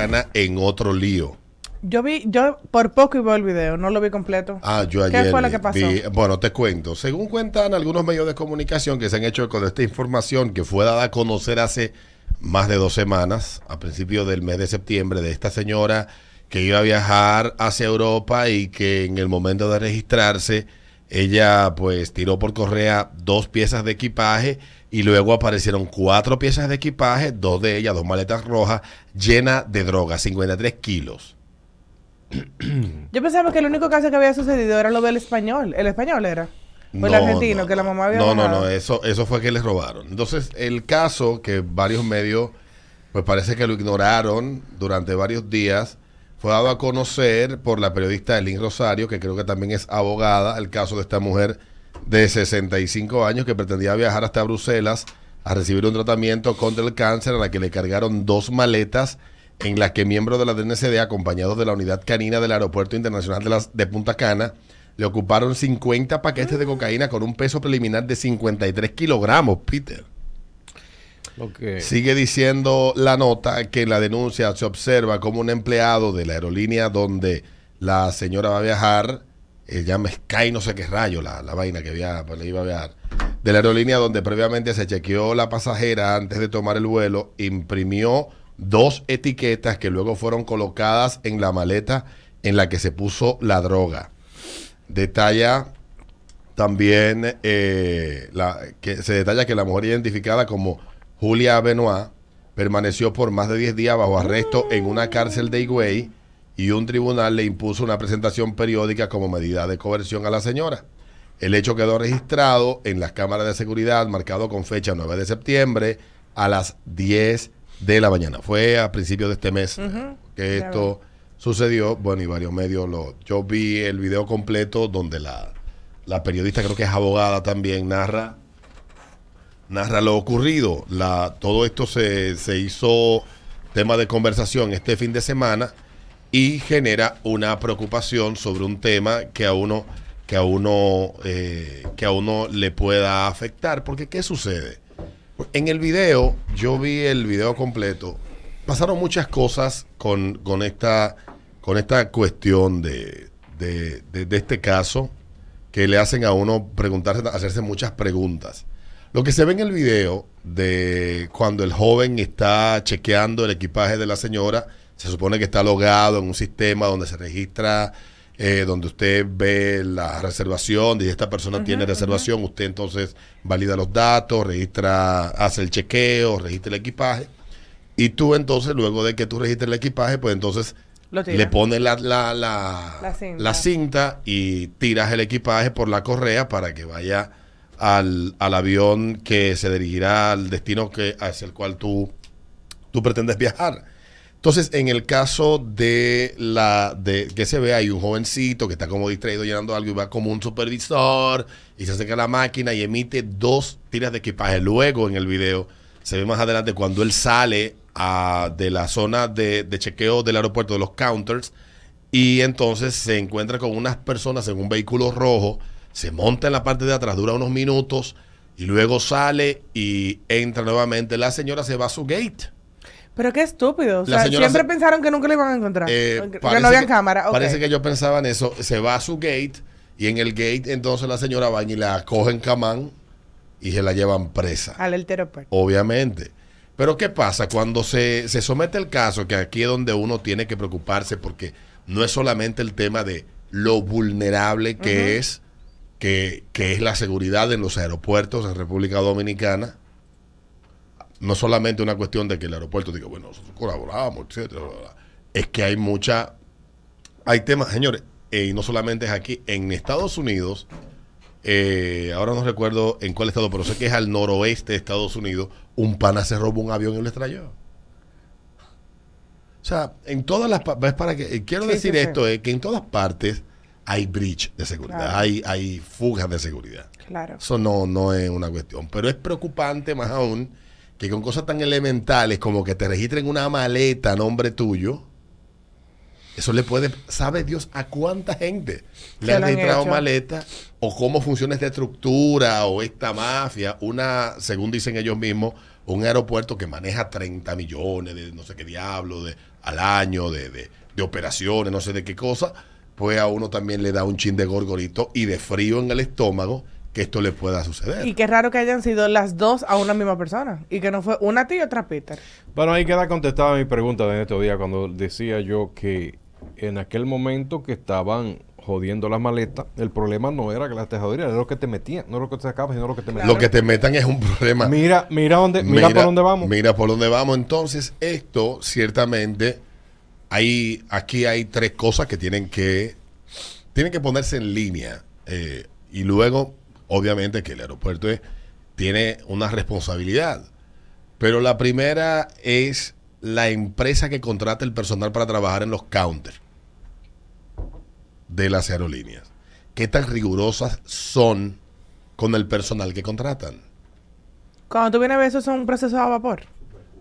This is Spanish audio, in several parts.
Gana en otro lío. Yo vi, yo por poco iba el video, no lo vi completo. Ah, yo ayer. ¿Qué fue lo que pasó? vi- bueno, te cuento. Según cuentan algunos medios de comunicación que se han hecho con esta información que fue dada a conocer hace más de dos semanas, a principios del mes de septiembre, de esta señora que iba a viajar hacia Europa y que en el momento de registrarse, ella pues tiró por correa dos piezas de equipaje y luego aparecieron cuatro piezas de equipaje, dos de ellas, dos maletas rojas, llenas de droga, 53 kilos. Yo pensaba que el único caso que había sucedido era lo del español. ¿El español era? ¿O el No, argentino? no, que la mamá había No, no, no, eso, eso fue que les robaron. Entonces, el caso que varios medios, pues parece que lo ignoraron durante varios días, fue dado a conocer por la periodista Elin Rosario, que creo que también es abogada, el caso de esta mujer de 65 años que pretendía viajar hasta Bruselas a recibir un tratamiento contra el cáncer a la que le cargaron dos maletas en las que miembros de la DNCD, acompañados de la unidad canina del Aeropuerto Internacional de, las, de Punta Cana, le ocuparon 50 paquetes de cocaína con un peso preliminar de 53 kilogramos, Peter. Sigue diciendo la nota que en la denuncia se observa como un empleado de la aerolínea donde la señora va a viajar, eh, llama Sky no sé qué rayo, la, la vaina que via- pues, le iba a viajar, de la aerolínea donde previamente se chequeó la pasajera antes de tomar el vuelo, imprimió dos etiquetas que luego fueron colocadas en la maleta en la que se puso la droga. Detalla también eh, que se detalla que la mujer identificada como Julia Benoit permaneció por más de 10 días bajo arresto en una cárcel de Higüey y un tribunal le impuso una presentación periódica como medida de coerción a la señora. El hecho quedó registrado en las cámaras de seguridad, marcado con fecha 9 de septiembre a las 10 de la mañana. Fue a principios de este mes que esto sucedió. Bueno, y varios medios lo. Yo vi el video completo donde la, la periodista, creo que es abogada también, narra narra lo ocurrido. La, todo esto se, se hizo tema de conversación este fin de semana y genera una preocupación sobre un tema que a uno que a uno eh, que a uno le pueda afectar. Porque qué sucede en el video yo vi el video completo. Pasaron muchas cosas con, con esta con esta cuestión de, de, de- de este caso que le hacen a uno preguntarse hacerse muchas preguntas lo que se ve en el video de cuando el joven está chequeando el equipaje de la señora, se supone que está logado en un sistema donde se registra, eh, donde usted ve la reservación, dice esta persona tiene reservación, usted entonces valida los datos, registra, hace el chequeo, registra el equipaje. Y tú entonces, luego de que tú registres el equipaje, pues entonces le pones la, la, la, La cinta. la cinta y tiras el equipaje por la correa para que vaya al, al avión que se dirigirá al destino que, hacia el cual tú, tú pretendes viajar. Entonces, en el caso de la de que se ve, hay un jovencito que está como distraído llenando algo y va como un supervisor y se acerca a la máquina y emite dos tiras de equipaje. Luego, en el video, se ve más adelante cuando él sale a- de la zona de, de chequeo del aeropuerto de los counters y entonces se encuentra con unas personas en un vehículo rojo, se monta en la parte de atrás, dura unos minutos y luego sale y entra nuevamente. La señora se va a su gate. Pero qué estúpido. O sea, siempre se- pensaron que nunca le iban a encontrar. Eh, que no habían que- cámara. Parece que ellos pensaban eso. Se va a su gate y en el gate entonces la señora va y la cogen camán y se la llevan presa. Al aeropuerto. Obviamente. Pero ¿qué pasa cuando se, se somete el caso, que aquí es donde uno tiene que preocuparse porque no es solamente el tema de lo vulnerable que es que, que es la seguridad en los aeropuertos en República Dominicana, no solamente una cuestión de que el aeropuerto diga, bueno, nosotros colaboramos, etcétera, es que hay mucha, hay temas, señores, eh, y no solamente es aquí, en Estados Unidos, eh, ahora no recuerdo en cuál estado, pero sé que es al noroeste de Estados Unidos, un pana se robó un avión y lo estrelló. O sea, en todas las es para que eh, quiero Sí, decir sí, sí. esto es que en todas partes hay breach de seguridad, Claro. hay hay fugas de seguridad. Claro. Eso no, no es una cuestión. Pero es preocupante más aún que con cosas tan elementales como que te registren una maleta a nombre tuyo, eso le puede, sabe Dios a cuánta gente le han registrado hecho. maleta o cómo funciona esta estructura o esta mafia, una, según dicen ellos mismos, un aeropuerto que maneja 30 millones de no sé qué diablo de, al año de, de- de operaciones, no sé de qué cosa, pues a uno también le da un chin de gorgorito y de frío en el estómago que esto le pueda suceder. Y qué raro que hayan sido las dos a una misma persona. Y que no fue una a ti y otra a Peter. Bueno, ahí queda contestada mi pregunta de estos días cuando decía yo que en aquel momento que estaban jodiendo las maletas, el problema no era que las te jodieran, era lo que te metían, no lo que te sacabas, sino lo que te metían. Lo que te metan es un problema. Mira, mira dónde, mira, por dónde vamos. Mira por dónde vamos. Entonces, esto ciertamente, hay, aquí hay tres cosas que tienen que, tienen que ponerse en línea. eh, y luego, obviamente, que el aeropuerto es- tiene una responsabilidad. Pero la primera es la empresa que contrata el personal para trabajar en los counters de las aerolíneas. ¿Qué tan rigurosas son con el personal que contratan? Cuando tú vienes a ver eso, son un proceso a vapor.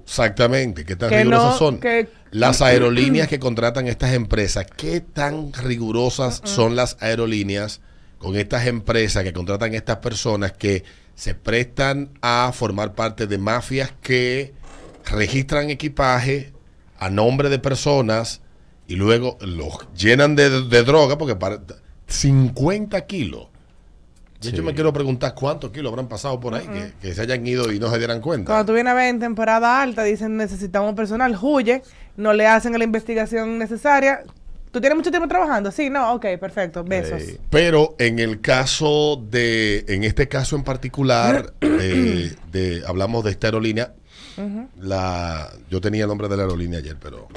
Exactamente, ¿qué tan Que rigurosas no- son? que- Las aerolíneas que contratan estas empresas, ¿qué tan rigurosas son las aerolíneas con estas empresas que contratan estas personas que se prestan a formar parte de mafias que registran equipaje a nombre de personas y luego los llenan de, de droga porque para 50 kilos. De hecho, Sí. me quiero preguntar cuántos kilos habrán pasado por ahí que, que se hayan ido y no se dieran cuenta. Cuando tú vienes a ver en temporada alta, dicen necesitamos personal, huye, no le hacen la investigación necesaria. ¿Tú tienes mucho tiempo trabajando? Sí, no, ok, perfecto, besos. Pero en el caso de, en este caso en particular, eh, de, hablamos de esta aerolínea, la, yo tenía el nombre de la aerolínea ayer, pero,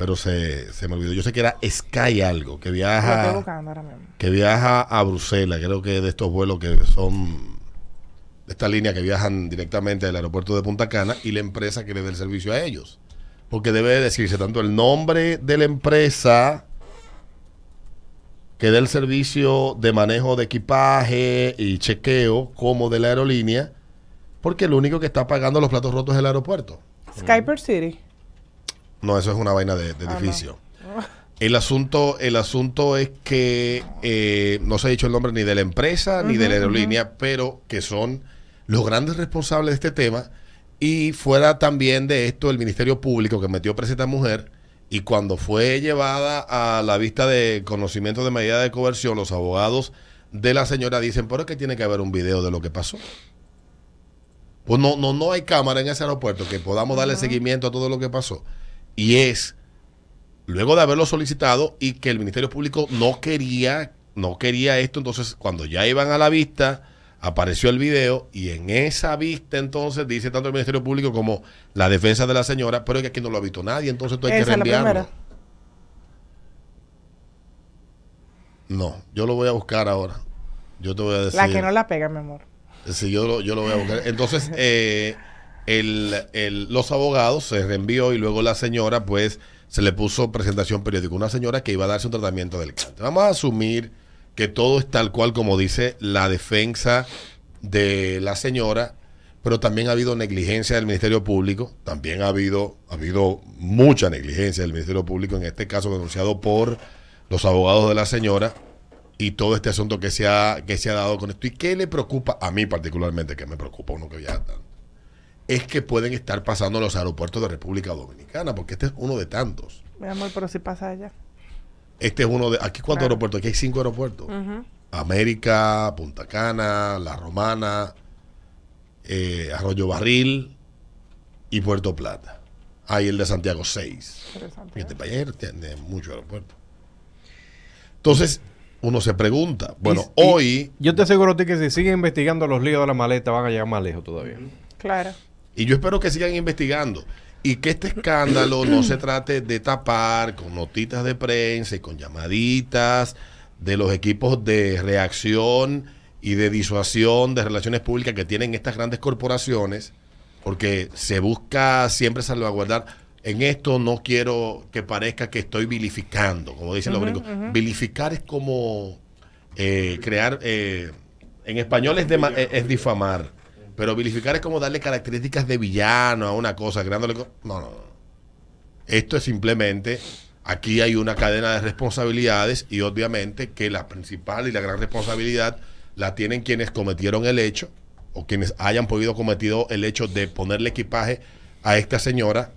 pero se, se me olvidó. Yo sé que era Sky algo, que Lo estoy viaja, buscando ahora mismo. que viaja a Bruselas, creo que de estos vuelos que son de esta línea que viajan directamente del aeropuerto de Punta Cana y la empresa que le dé el servicio a ellos. Porque debe de decirse tanto el nombre de la empresa que dé el servicio de manejo de equipaje y chequeo como de la aerolínea, porque el único que está pagando los platos rotos es el aeropuerto. Skyper City. No, eso es una vaina de, de Ah, edificio. El asunto, el asunto es que eh, no se ha dicho el nombre ni de la empresa ni de la aerolínea, pero que son los grandes responsables de este tema. Y fuera también de esto el Ministerio Público que metió presa a esta mujer. Y cuando fue llevada a la vista de conocimiento de medida de coerción, los abogados de la señora dicen, pero es que tiene que haber un video de lo que pasó. Pues no, no, no hay cámara en ese aeropuerto que podamos darle seguimiento a todo lo que pasó. Y es, luego de haberlo solicitado y que el Ministerio Público no quería, no quería esto, entonces cuando ya iban a la vista, apareció el video y en esa vista entonces dice tanto el Ministerio Público como la defensa de la señora, pero es que aquí no lo ha visto nadie, entonces tú hay que Esa reenviarlo. No, yo lo voy a buscar ahora. Yo te voy a decir. La que no la pega, mi amor. Sí, yo lo, yo lo voy a buscar. Entonces, eh, el- los abogados se reenvió y luego la señora, pues, se le puso presentación periódica. Una señora que iba a darse un tratamiento del cáncer. Vamos a asumir que todo es tal cual como dice la defensa de la señora, pero también ha habido negligencia del Ministerio Público, también ha habido, ha habido mucha negligencia del Ministerio Público, en este caso denunciado por los abogados de la señora, y todo este asunto que se ha, que se ha dado con esto. ¿Y qué le preocupa a mí particularmente, que me preocupa uno que viaja tanto? Es que pueden estar pasando en los aeropuertos de República Dominicana, porque este es uno de tantos. Mi amor, pero si pasa allá. Este es uno de... ¿Aquí cuántos Claro. aeropuertos? Aquí hay cinco aeropuertos. América, Punta Cana, La Romana, eh, Arroyo Barril, y Puerto Plata. Hay el de Santiago 6. Interesante. Este país tiene mucho aeropuerto. Entonces, uno se pregunta, bueno, Y- y hoy, Yo te aseguro a ti que si siguen investigando los líos de la maleta van a llegar más lejos todavía. Claro. Y yo espero que sigan investigando, y que este escándalo no se trate de tapar con notitas de prensa y con llamaditas de los equipos de reacción y de disuasión de relaciones públicas que tienen estas grandes corporaciones, porque se busca siempre salvaguardar. En esto no quiero que parezca que estoy vilificando, como dicen los gringos. Vilificar es como eh, crear, eh, en español es, es- es difamar, pero vilificar es como darle características de villano a una cosa, creándole... co- No, no, no. Esto es simplemente, aquí hay una cadena de responsabilidades y obviamente que la principal y la gran responsabilidad la tienen quienes cometieron el hecho o quienes hayan podido cometido el hecho de ponerle equipaje a esta señora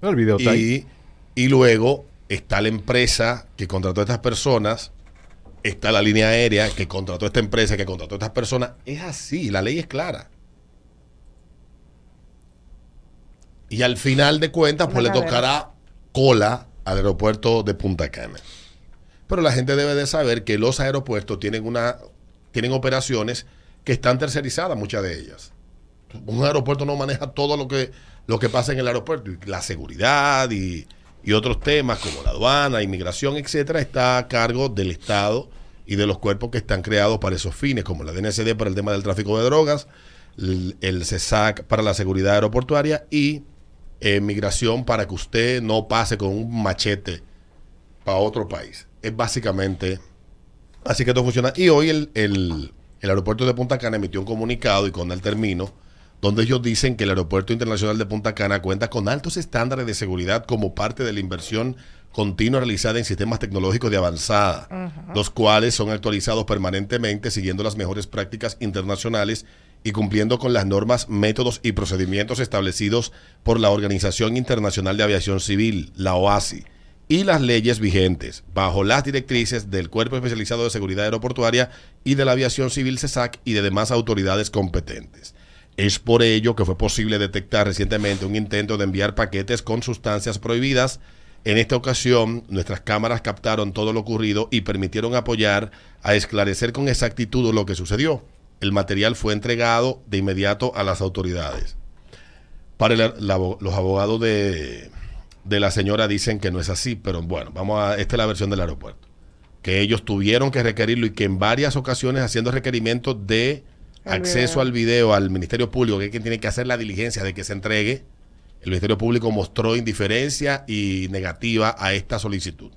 El video está ahí. y, y luego está la empresa que contrató a estas personas, está la línea aérea que contrató a esta empresa, que contrató a estas personas. Es así, la ley es clara. Y al final de cuentas, pues Una le tocará cola al aeropuerto de Punta Cana. Pero la gente debe de saber que los aeropuertos tienen una tienen operaciones que están tercerizadas, muchas de ellas. Un aeropuerto no maneja todo lo que, lo que pasa en el aeropuerto. Y La seguridad y, y otros temas como la aduana, inmigración, etcétera, está a cargo del Estado y de los cuerpos que están creados para esos fines, como la DNCD para el tema del tráfico de drogas, el, el CESAC para la seguridad aeroportuaria y eh, migración para que usted no pase con un machete para otro país. Es básicamente así que esto funciona. Y hoy el, el- el aeropuerto de Punta Cana emitió un comunicado y con el término donde ellos dicen que el aeropuerto internacional de Punta Cana cuenta con altos estándares de seguridad como parte de la inversión continua realizada en sistemas tecnológicos de avanzada, los cuales son actualizados permanentemente siguiendo las mejores prácticas internacionales y cumpliendo con las normas, métodos y procedimientos establecidos por la Organización Internacional de Aviación Civil, la OASI, y las leyes vigentes, bajo las directrices del Cuerpo Especializado de Seguridad Aeroportuaria y de la Aviación Civil CESAC y de demás autoridades competentes. Es por ello que fue posible detectar recientemente un intento de enviar paquetes con sustancias prohibidas. En esta ocasión, nuestras cámaras captaron todo lo ocurrido y permitieron apoyar a esclarecer con exactitud lo que sucedió. El material fue entregado de inmediato a las autoridades. Para el- la- los abogados de, de la señora dicen que no es así, pero bueno, vamos a, esta es la versión del aeropuerto. Que ellos tuvieron que requerirlo y que en varias ocasiones haciendo requerimientos de El acceso video. al video al Ministerio Público, que es quien tiene que hacer la diligencia de que se entregue, el Ministerio Público mostró indiferencia y negativa a esta solicitud.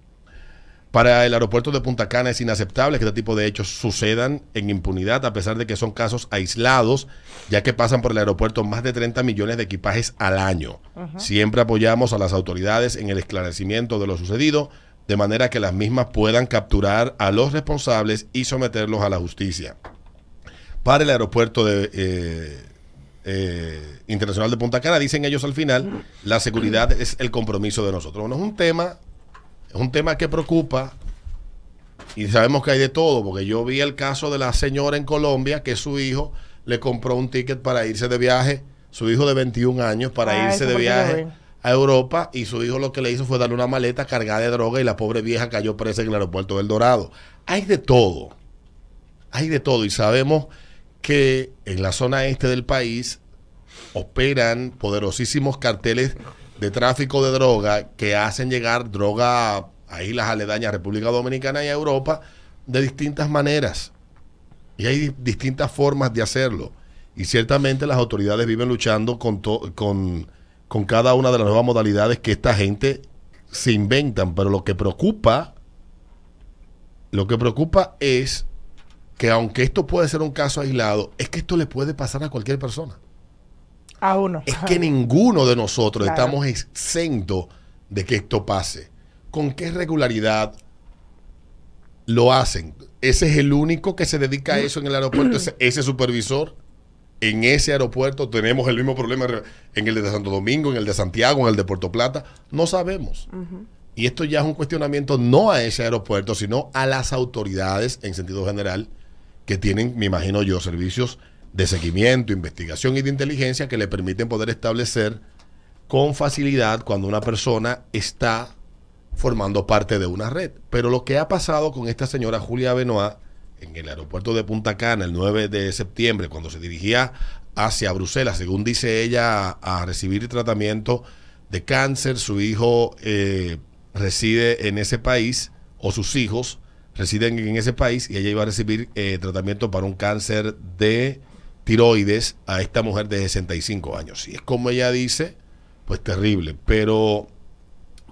Para el aeropuerto de Punta Cana es inaceptable que este tipo de hechos sucedan en impunidad, a pesar de que son casos aislados, ya que pasan por el aeropuerto más de 30 millones de equipajes al año. Siempre apoyamos a las autoridades en el esclarecimiento de lo sucedido, de manera que las mismas puedan capturar a los responsables y someterlos a la justicia. Para el aeropuerto de, eh, eh, internacional de Punta Cana, dicen ellos al final, la seguridad es el compromiso de nosotros. Bueno, es un tema es un tema que preocupa y sabemos que hay de todo, porque yo vi el caso de la señora en Colombia que su hijo le compró un ticket para irse de viaje, su hijo de 21 años, para Ah, irse de viaje vi. a Europa y su hijo lo que le hizo fue darle una maleta cargada de droga y la pobre vieja cayó presa en el aeropuerto del Dorado. Hay de todo, hay de todo y sabemos que en la zona este del país operan poderosísimos carteles de tráfico de droga que hacen llegar droga a islas aledañas República Dominicana y a Europa de distintas maneras. Y hay di- distintas formas de hacerlo. Y ciertamente las autoridades viven luchando con, con, con cada una de las nuevas modalidades que esta gente se inventan. Pero lo que preocupa, lo que preocupa es que aunque esto puede ser un caso aislado, es que esto le puede pasar a cualquier persona. A uno. Es que ninguno de nosotros Claro. estamos exentos de que esto pase. ¿Con qué regularidad lo hacen? Ese es el único que se dedica a eso en el aeropuerto, ese, ese supervisor. En ese aeropuerto tenemos el mismo problema en el de Santo Domingo, en el de Santiago, en el de Puerto Plata. No sabemos. Y esto ya es un cuestionamiento no a ese aeropuerto, sino a las autoridades en sentido general que tienen, me imagino yo, servicios de seguimiento, investigación y de inteligencia que le permiten poder establecer con facilidad cuando una persona está formando parte de una red. Pero lo que ha pasado con esta señora Julia Benoit en el aeropuerto de Punta Cana el 9 de septiembre, cuando se dirigía hacia Bruselas, según dice ella, a, recibir tratamiento de cáncer, su hijo eh, reside en ese país, o sus hijos residen en ese país, y ella iba a recibir eh, tratamiento para un cáncer de tiroides a esta mujer de 65 años. Y es como ella dice, pues terrible, pero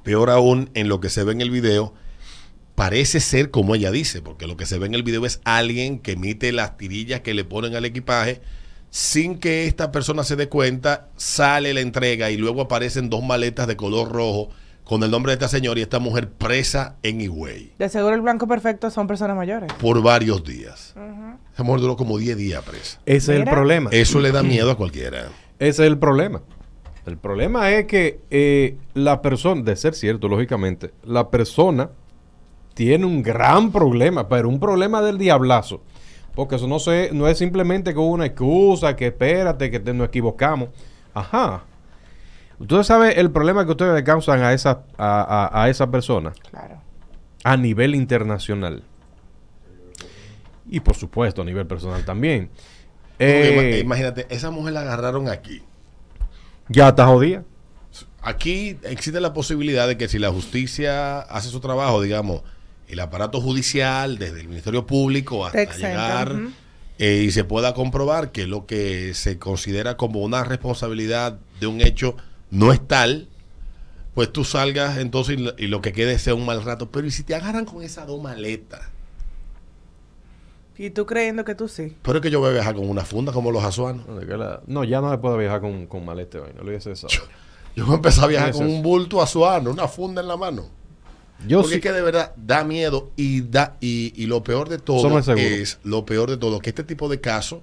peor aún en lo que se ve en el video, parece ser como ella dice, porque lo que se ve en el video es alguien que emite las tirillas que le ponen al equipaje sin que esta persona se dé cuenta, sale la entrega y luego aparecen dos maletas de color rojo con el nombre de esta señora y esta mujer presa en Higüey De seguro el blanco perfecto son personas mayores. por varios días. Esa mujer duró como 10 días presa. Ese es el problema. Eso le da miedo a cualquiera. Ese es el problema. El problema es que eh, la persona, de ser cierto, lógicamente, la persona tiene un gran problema, pero un problema del diablazo. Porque eso no, se, no es simplemente con una excusa, que espérate, que te, nos equivocamos. Ajá. Ustedes saben el problema que ustedes le causan a esa, a, a- a esa persona Claro. a nivel internacional. Y por supuesto a nivel personal también. Eh, ima- Imagínate, esa mujer la agarraron aquí. ya está jodida. Aquí existe la posibilidad de que si la justicia hace su trabajo, digamos, el aparato judicial, desde el Ministerio Público hasta llegar eh, y se pueda comprobar que lo que se considera como una responsabilidad de un hecho no es tal, pues tú salgas entonces y lo, y lo que quede sea un mal rato. Pero ¿y si te agarran con esas dos maletas? Y tú creyendo que tú sí. Pero es que yo voy a viajar con una funda como los azuanos. No, ya no se puede viajar con, con malete hoy. No lo hubiese eso. Yo voy a empezar a viajar ¿Qué es con eso? un bulto azuano, una funda en la mano. Yo Porque sí. es que de verdad da miedo y da y, y lo peor de todo es lo peor de todo que este tipo de casos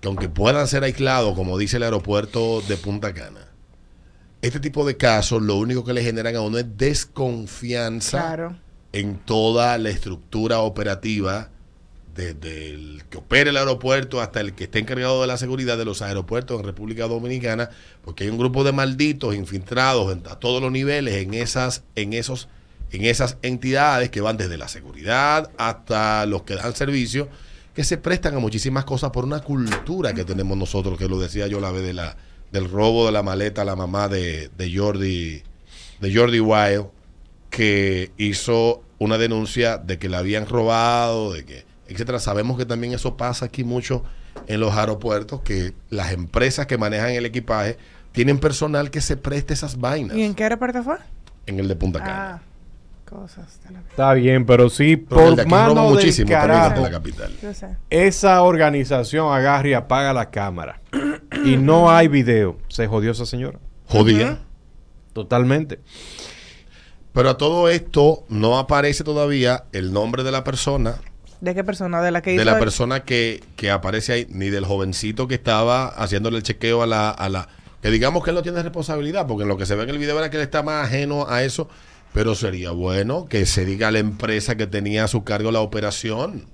que aunque puedan ser aislados como dice el aeropuerto de Punta Cana este tipo de casos lo único que le generan a uno es desconfianza Claro. en toda la estructura operativa desde el que opera el aeropuerto hasta el que esté encargado de la seguridad de los aeropuertos en República Dominicana, porque hay un grupo de malditos infiltrados en- a todos los niveles en esas, en esos, en esas entidades que van desde la seguridad hasta los que dan servicio, que se prestan a muchísimas cosas por una cultura que tenemos nosotros, que lo decía yo la vez de la, del robo de la maleta a la mamá de, de Jordi, de Jordi Wild que hizo una denuncia de que la habían robado, de que, etcétera. Sabemos que también eso pasa aquí mucho en los aeropuertos, que las empresas que manejan el equipaje tienen personal que se preste esas vainas ¿Y en qué aeropuerto fue? en el de Punta Ah, Cana. Cosas de la. Está bien, pero sí, Pero de por roba mano del muchísimo también el de carajo, la capital. Yo sé. esa organización agarra y apaga la cámara. y no hay video. Se jodió esa señora. Jodía. Totalmente. Pero a todo esto no aparece todavía el nombre de la persona, ¿De qué persona? De la que de hizo la el- persona que, que aparece ahí, ni del jovencito que estaba haciéndole el chequeo a la, a la... Que digamos que él no tiene responsabilidad, porque en lo que se ve en el video era que él está más ajeno a eso, pero sería bueno que se diga a la empresa que tenía a su cargo la operación.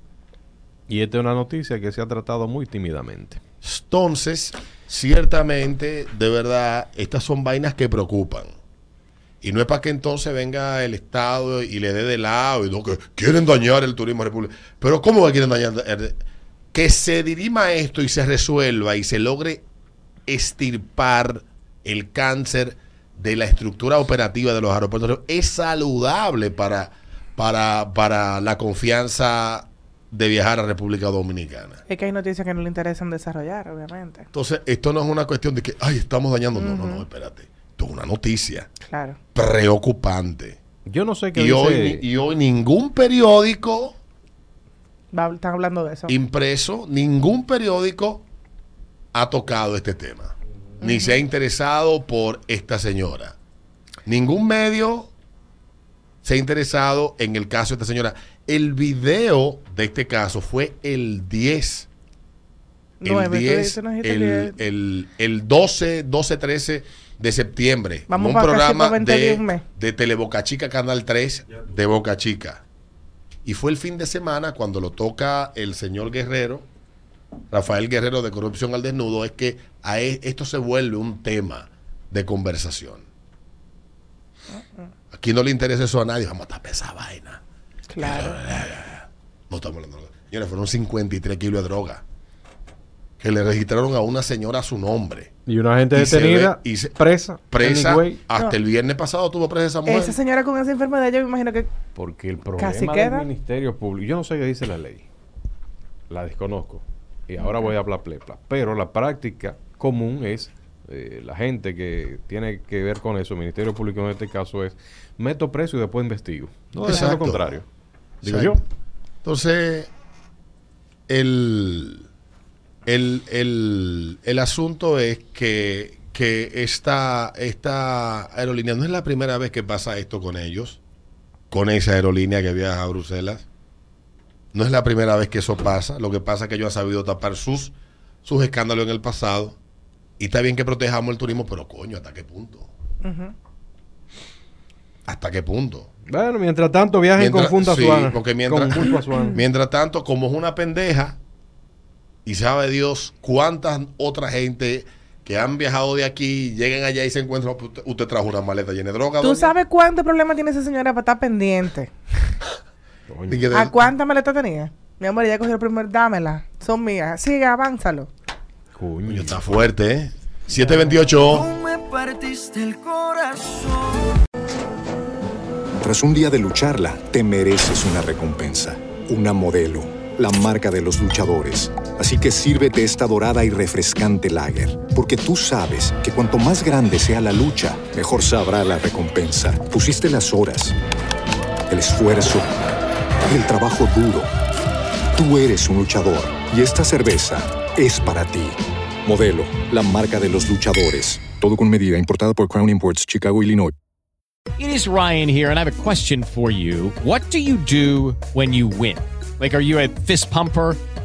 Y esta es una noticia que se ha tratado muy tímidamente. Entonces, ciertamente, de verdad, estas son vainas que preocupan. Y no es para que entonces venga el Estado y le dé de lado y no, que quieren dañar el turismo república. Pero ¿cómo que quieren dañar? el- Que se dirima esto y se resuelva y se logre estirpar el cáncer de la estructura operativa de los aeropuertos es saludable para, para, para la confianza de viajar a República Dominicana. Es que hay noticias que no le interesan desarrollar, obviamente. Entonces, esto no es una cuestión de que, ay, estamos dañando. No, no, no, espérate. Esto es una noticia Claro. preocupante. Yo no sé qué Y dice... hoy, y hoy ningún periódico Va- están hablando de eso. impreso, ningún periódico ha tocado este tema. Ni se ha interesado por esta señora. Ningún medio se ha interesado en el caso de esta señora. El video de este caso fue el 10 el Nueve, tú 10, dices, no dijiste el, el, el 12, 12, 13 de septiembre. Vamos un programa pa' 20 de, de Teleboca Chica, Canal 3, de Boca Chica. Y fue el fin de semana cuando lo toca el señor Guerrero Rafael Guerrero de Corrupción al Desnudo, es que a e- esto se vuelve un tema de conversación. Aquí no le interesa eso a nadie, vamos a tapar esa vaina. Claro. No estamos hablando de. Señores, fueron 53 kilos de droga que le registraron a una señora a su nombre. Y una gente Y se detenida, ve- y se- presa, Presa, anyway, hasta No. el viernes pasado tuvo presa esa mujer. Esa señora con esa enfermedad, yo me imagino que porque el problema Casi del queda. Ministerio Público, yo no sé qué dice la ley, la desconozco, y ahora voy a hablar plepla, pero la práctica común es, eh, la gente que tiene que ver con eso, el Ministerio Público en este caso es, meto preso y después investigo. No es lo contrario. Digo Exacto. yo. Entonces, el, el, el, el asunto es que, que esta, esta aerolínea no es la primera vez que pasa esto con ellos, con esa aerolínea que viaja a Bruselas. No es la primera vez que eso pasa. Lo que pasa es que ellos han sabido tapar sus, sus escándalos en el pasado. Y está bien que protejamos el turismo, pero coño, ¿hasta qué punto? ¿Hasta qué punto? Bueno, mientras tanto viajen Mientras- con Punta sí, Suana. porque mientras, con mientras tanto, como es una pendeja, y sabe Dios cuántas otra gente que han viajado de aquí llegan allá y se encuentran, usted, usted trajo una maleta llena de droga. tú doña? sabes cuánto problema tiene esa señora para estar pendiente. Coño. ¿A cuántas maletas tenía? Mi amor, ella cogió el primer, dámela. Son mías. Sigue, avánzalo. Coño. Coño, está fuerte, ¿eh? 728. me partiste el corazón. Tras un día de lucharla, te mereces una recompensa, una modelo, la marca de los luchadores. Así que sírvete esta dorada y refrescante lager, porque tú sabes que cuanto más grande sea la lucha, mejor sabrá la recompensa. Pusiste las horas, el esfuerzo, el trabajo duro. Tú eres un luchador y esta cerveza es para ti. Modelo, la marca de los luchadores. Todo con medida, importada por Crown Imports, Chicago, Illinois. It is Ryan here, and I have a question for you. What do you do when you win? Like, are you a fist pumper?